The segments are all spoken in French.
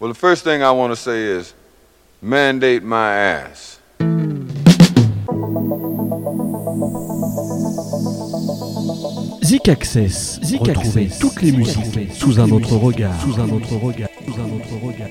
Well, the first thing I want to say is mandate my ass. Zik Access. Zik Retrouvez Access. toutes les musiques. Sous un autre regard. Sous un autre regard. Sous un autre regard.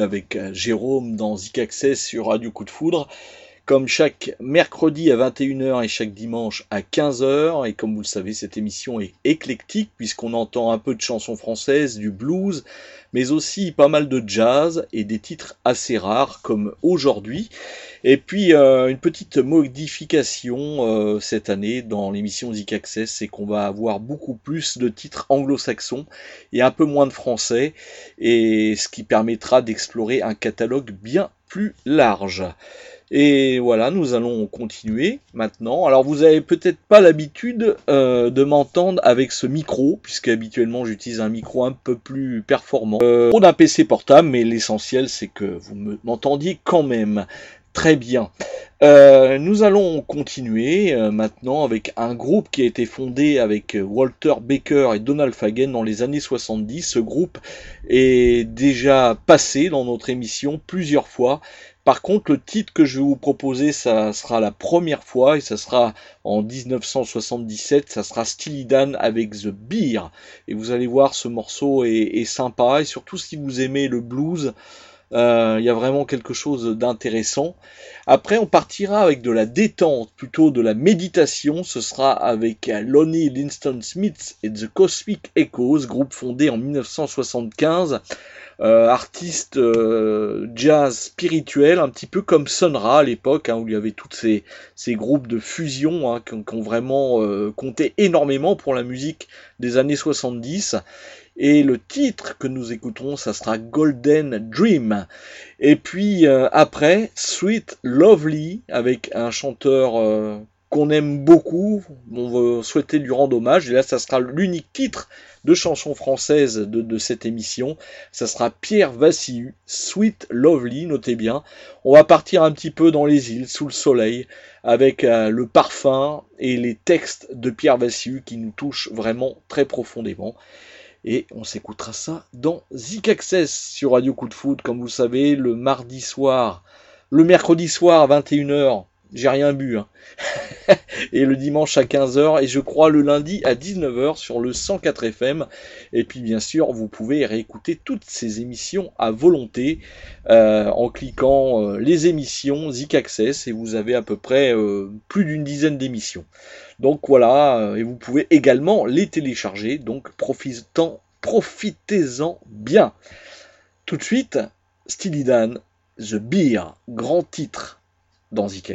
Avec euh, Jérôme dans Zik Access sur Radio Coup de Foudre. Comme chaque mercredi à 21h et chaque dimanche à 15h. Et comme vous le savez, cette émission est éclectique puisqu'on entend un peu de chansons françaises, du blues, mais aussi pas mal de jazz et des titres assez rares comme aujourd'hui. Et puis euh, une petite modification euh, cette année dans l'émission Zik Access, c'est qu'on va avoir beaucoup plus de titres anglo-saxons et un peu moins de français, et ce qui permettra d'explorer un catalogue bien plus large. Et voilà, nous allons continuer maintenant. Alors vous avez peut-être pas l'habitude euh, de m'entendre avec ce micro, puisque habituellement j'utilise un micro un peu plus performant. Euh, d'un PC portable, mais l'essentiel c'est que vous m'entendiez quand même. Très bien. Euh, nous allons continuer euh, maintenant avec un groupe qui a été fondé avec Walter Baker et Donald Fagen dans les années 70. Ce groupe est déjà passé dans notre émission plusieurs fois par contre, le titre que je vais vous proposer, ça sera la première fois et ça sera en 1977. Ça sera Steely Dan avec The Beer. Et vous allez voir, ce morceau est, sympa et surtout si vous aimez le blues. Euh, il y a vraiment quelque chose d'intéressant. Après, on partira avec de la détente, plutôt de la méditation. Ce sera avec Lonnie Linston Smith et The Cosmic Echoes, groupe fondé en 1975. Euh, artiste euh, jazz spirituel, un petit peu comme Sonra à l'époque, hein, où il y avait tous ces, ces groupes de fusion hein, qui, ont vraiment euh, compté énormément pour la musique des années 70. Et le titre que nous écouterons, ça sera Golden Dream. Et puis après, Sweet Lovely, avec un chanteur qu'on aime beaucoup, on va souhaiter lui rendre hommage, et là ça sera l'unique titre de chansons françaises de, cette émission. Ça sera Pierre Vassiu, Sweet Lovely, notez bien. On va partir un petit peu dans les îles, sous le soleil, avec euh, le parfum et les textes de Pierre Vassiu qui nous touchent vraiment très profondément. Et on s'écoutera ça dans Zik Access sur Radio Coup de Foot, comme vous savez, le mardi soir, le mercredi soir à 21h j'ai rien bu. Hein. et le dimanche à 15h et je crois le lundi à 19h sur le 104 FM. Et puis bien sûr, vous pouvez réécouter toutes ces émissions à volonté euh, en cliquant euh, les émissions Zik Access et vous avez à peu près euh, plus d'une dizaine d'émissions. Donc voilà, et vous pouvez également les télécharger. Donc profitez-en bien. Tout de suite, Steely Dan, The Beer, grand titre dans Zik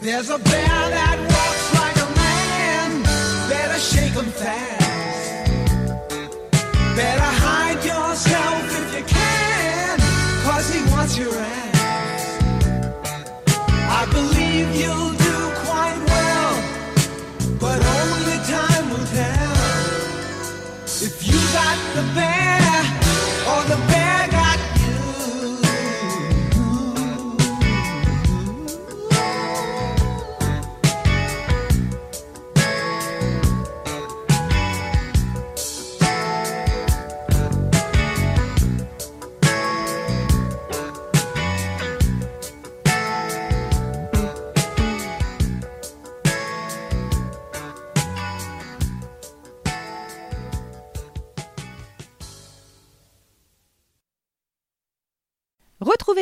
There's a bear that walks like a man. Better shake him fast. Better hide yourself if you can. Cause he wants your ass. I believe you'll do quite well. But only time will tell. If you got the bear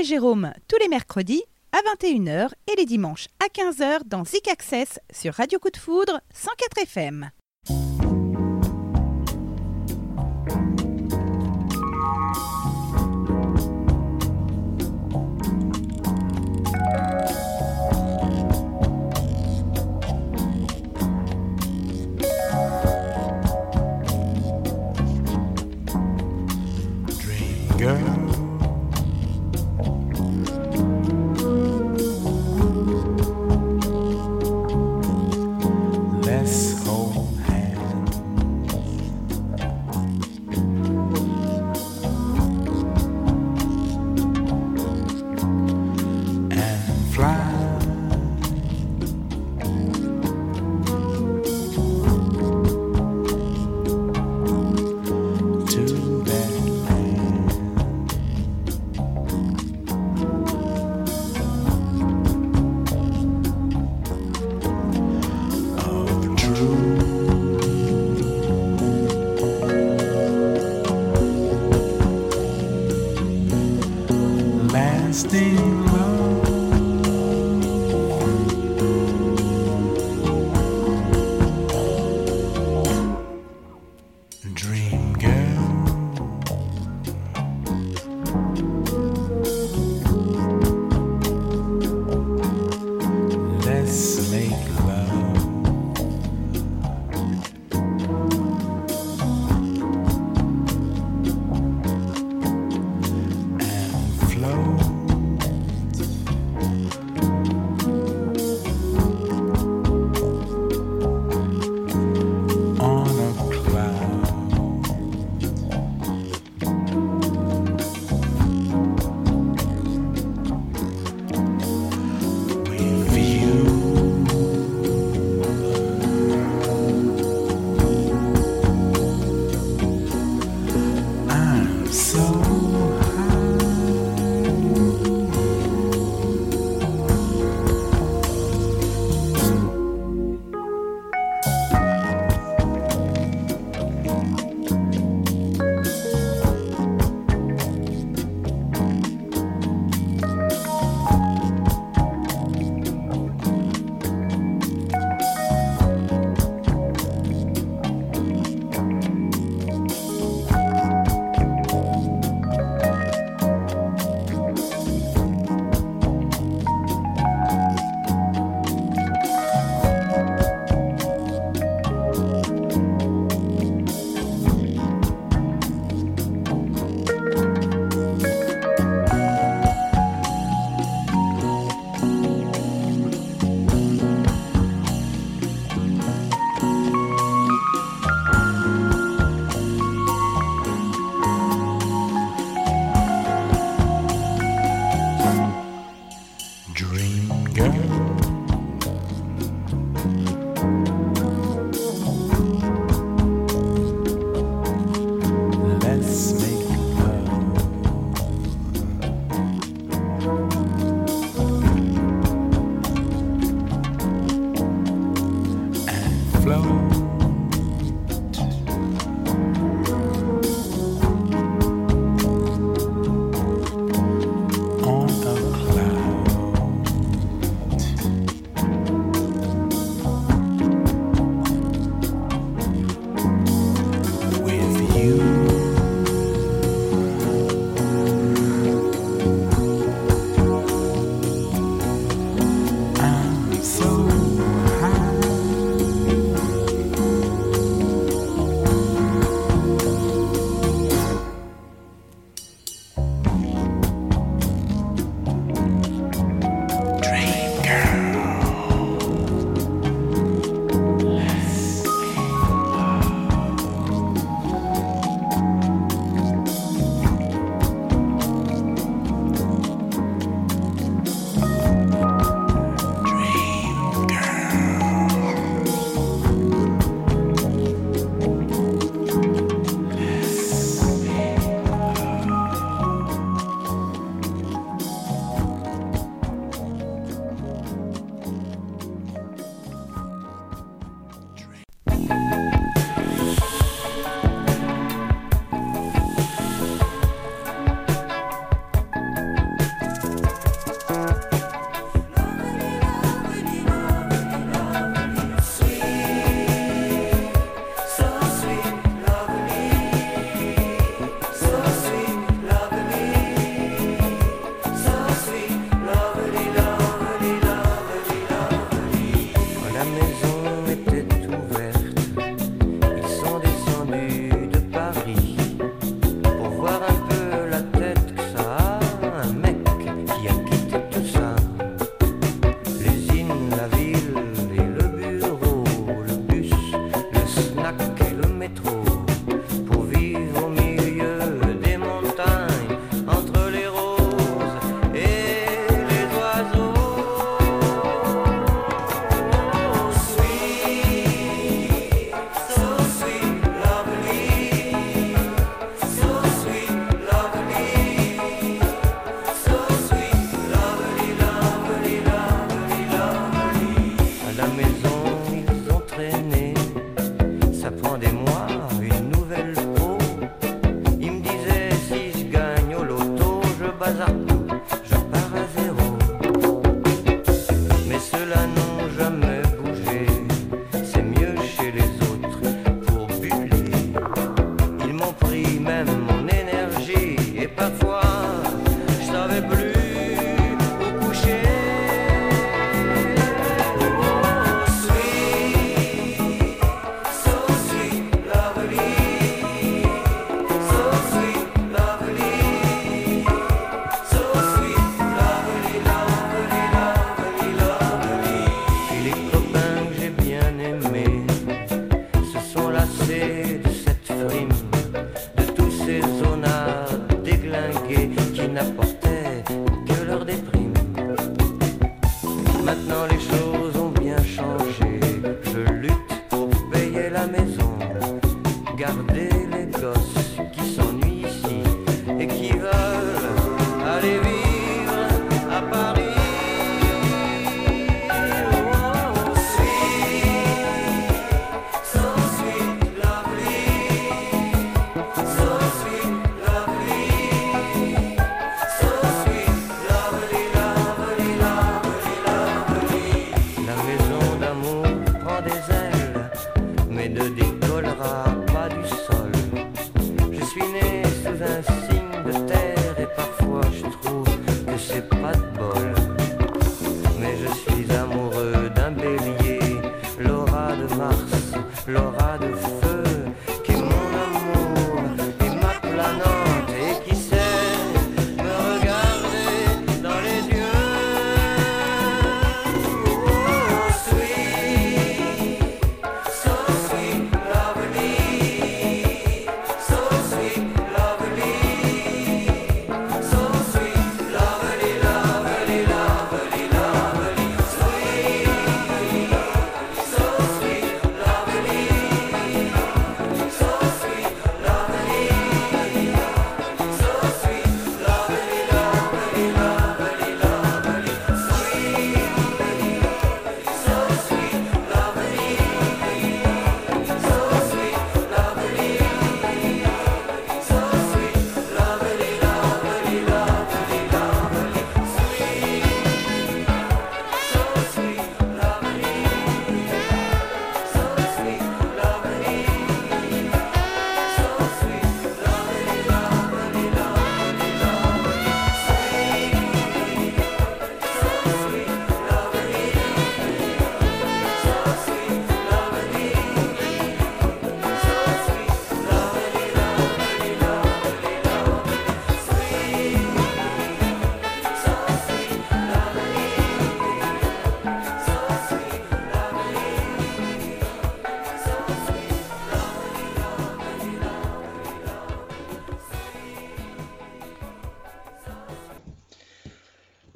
Jérôme tous les mercredis à 21h et les dimanches à 15h dans Zik Access sur Radio Coup de Foudre 104 FM.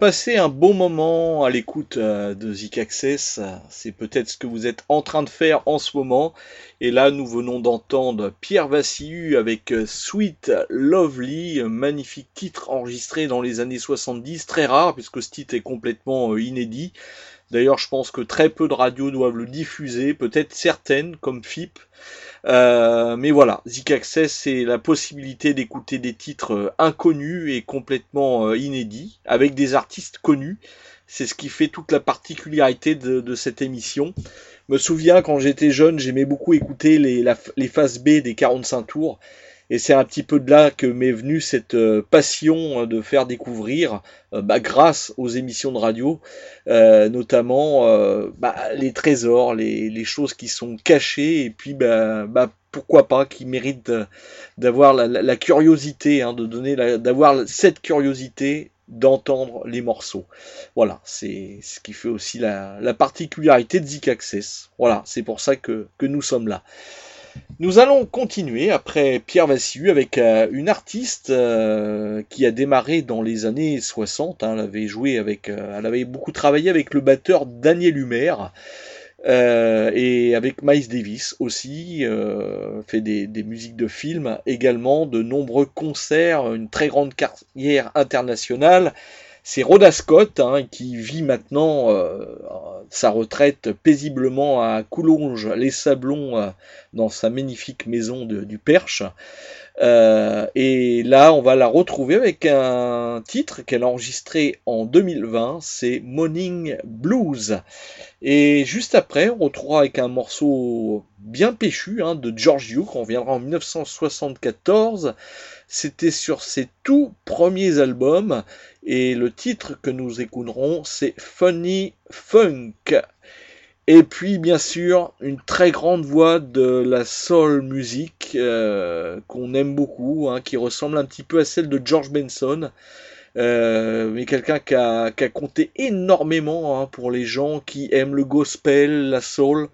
Passez un bon moment à l'écoute euh, de Zik Access. C'est peut-être ce que vous êtes en train de faire en ce moment. Et là, nous venons d'entendre Pierre Vassiu avec euh, Sweet Lovely, magnifique titre enregistré dans les années 70, très rare puisque ce titre est complètement euh, inédit. D'ailleurs, je pense que très peu de radios doivent le diffuser, peut-être certaines comme FIP. Euh, mais voilà, Zik Access, c'est la possibilité d'écouter des titres euh, inconnus et complètement euh, inédits, avec des artistes connus. C'est ce qui fait toute la particularité de, cette émission. Me souviens, quand j'étais jeune, j'aimais beaucoup écouter les, la- les phases B des 45 tours. Et c'est un petit peu de là que m'est venue cette euh, passion euh, de faire découvrir, euh, bah, grâce aux émissions de radio, euh, notamment euh, bah, les trésors, les, les choses qui sont cachées, et puis bah, bah, pourquoi pas, qui méritent d'avoir la, la- la curiosité, hein, de donner, d'avoir cette curiosité d'entendre les morceaux. Voilà, c'est ce qui fait aussi la, la particularité de Zik Access. Voilà, c'est pour ça que, que nous sommes là. Nous allons continuer après Pierre Vassiu avec euh, une artiste euh, qui a démarré dans les années 60. hein, elle avait joué avec, euh, elle avait beaucoup travaillé avec le batteur Daniel Humer et avec Miles Davis aussi. fait des, des musiques de films également, de nombreux concerts, une très grande carrière internationale. C'est Rhoda Scott hein, qui vit maintenant euh, sa retraite paisiblement à Coulonges, les Sablons, euh, dans sa magnifique maison du Perche. Euh, et là, on va la retrouver avec un titre qu'elle a enregistré en 2020, c'est Morning Blues. Et juste après, on retrouvera avec un morceau bien péchu hein, de George Duke, on reviendra en 1974. C'était sur ses tout premiers albums, et le titre que nous écouterons, c'est Funny Funk. Et puis, bien sûr, une très grande voix de la soul music euh, qu'on aime beaucoup, hein, qui ressemble un petit peu à celle de George Benson. Euh, mais quelqu'un qui a, compté énormément hein, pour les gens qui aiment le gospel, la soul,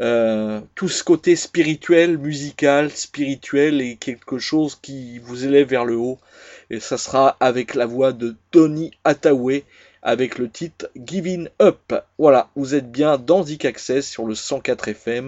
euh, tout ce côté spirituel, musical, spirituel et quelque chose qui vous élève vers le haut. Et ça sera avec la voix de Tony Hathaway avec le titre Giving Up. Voilà, vous êtes bien dans Zik Access sur le 104 FM.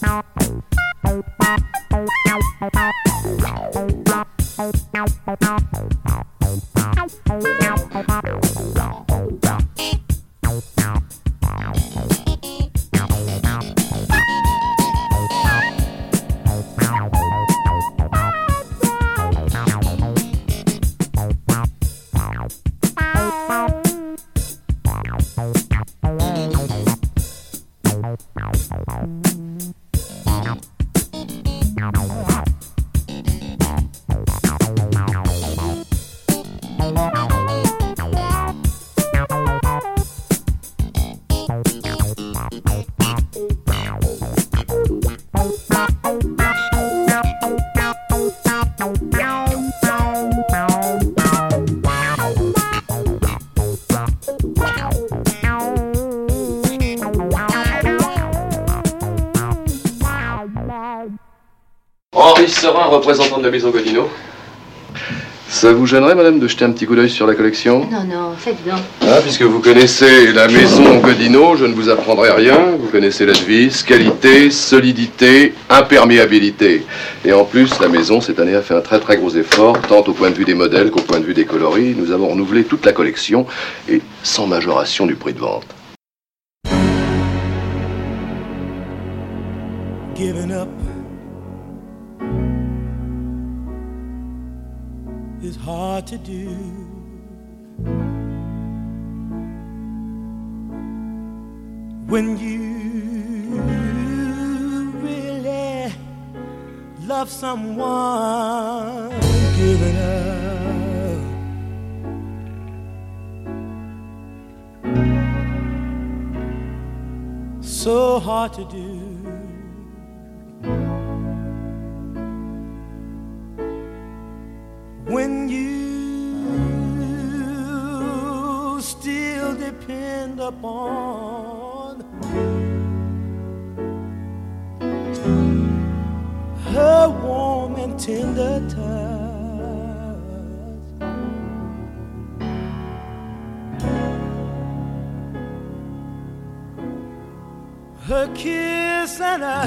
Bye. Représentant de la maison Godino. Ça vous gênerait, madame, de jeter un petit coup d'œil sur la collection? Non, non, faites donc. Ah, puisque vous connaissez la maison Godino, je ne vous apprendrai rien. Vous connaissez la devise, qualité, solidité, imperméabilité. Et en plus, la maison, cette année, a fait un très très gros effort, tant au point de vue des modèles qu'au point de vue des coloris. Nous avons renouvelé toute la collection, et sans majoration du prix de vente. To do. When you really love someone, giving up. So hard to do. Upon her warm and tender touch. Her kiss and her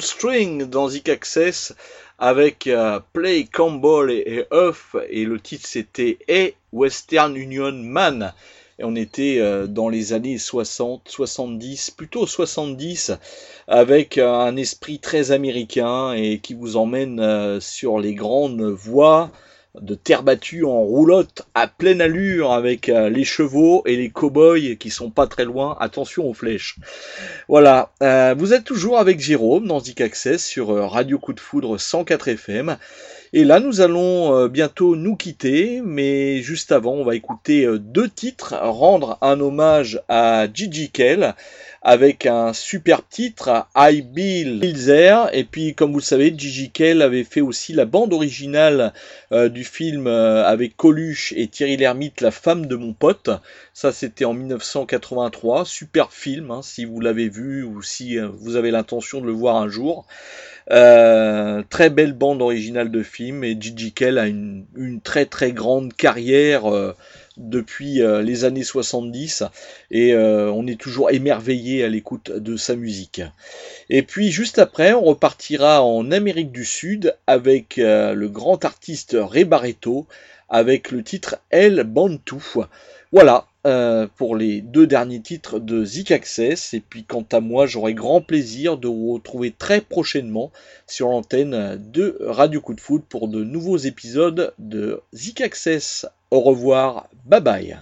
String dans Zik Access avec euh, Play Campbell et, et Huff et le titre c'était A Western Union Man. Et on était euh, dans les années 60, 70, plutôt 70, avec euh, un esprit très américain et qui vous emmène sur les grandes voies de terre battue en roulotte à pleine allure avec euh, les chevaux et les cow-boys qui sont pas très loin. Attention aux flèches. Voilà, euh, vous êtes toujours avec Jérôme dans Zik Access sur euh, Radio Coup de Foudre 104 FM. Et là, nous allons euh, bientôt nous quitter, mais juste avant, on va écouter deux titres, rendre un hommage à Gigi Kell avec un super titre, I Bill There. Et puis, comme vous le savez, Gigi Kell avait fait aussi la bande originale euh, du film euh, avec Coluche et Thierry Lhermitte, La femme de mon pote. Ça, c'était en 1983. Super film, hein, si vous l'avez vu ou si euh, vous avez l'intention de le voir un jour. Très belle bande originale de film et Gigi Kell a une, une très très grande carrière depuis euh, les années 70 et euh, on est toujours émerveillé à l'écoute de sa musique. Et puis juste après, on repartira en Amérique du Sud avec euh, le grand artiste Ray avec le titre El Bantu. Voilà euh, pour les deux derniers titres de Zik Access. Et puis quant à moi, j'aurai grand plaisir de vous retrouver très prochainement sur l'antenne de Radio Coup de Foot pour de nouveaux épisodes de Zik Access. Au revoir, bye bye.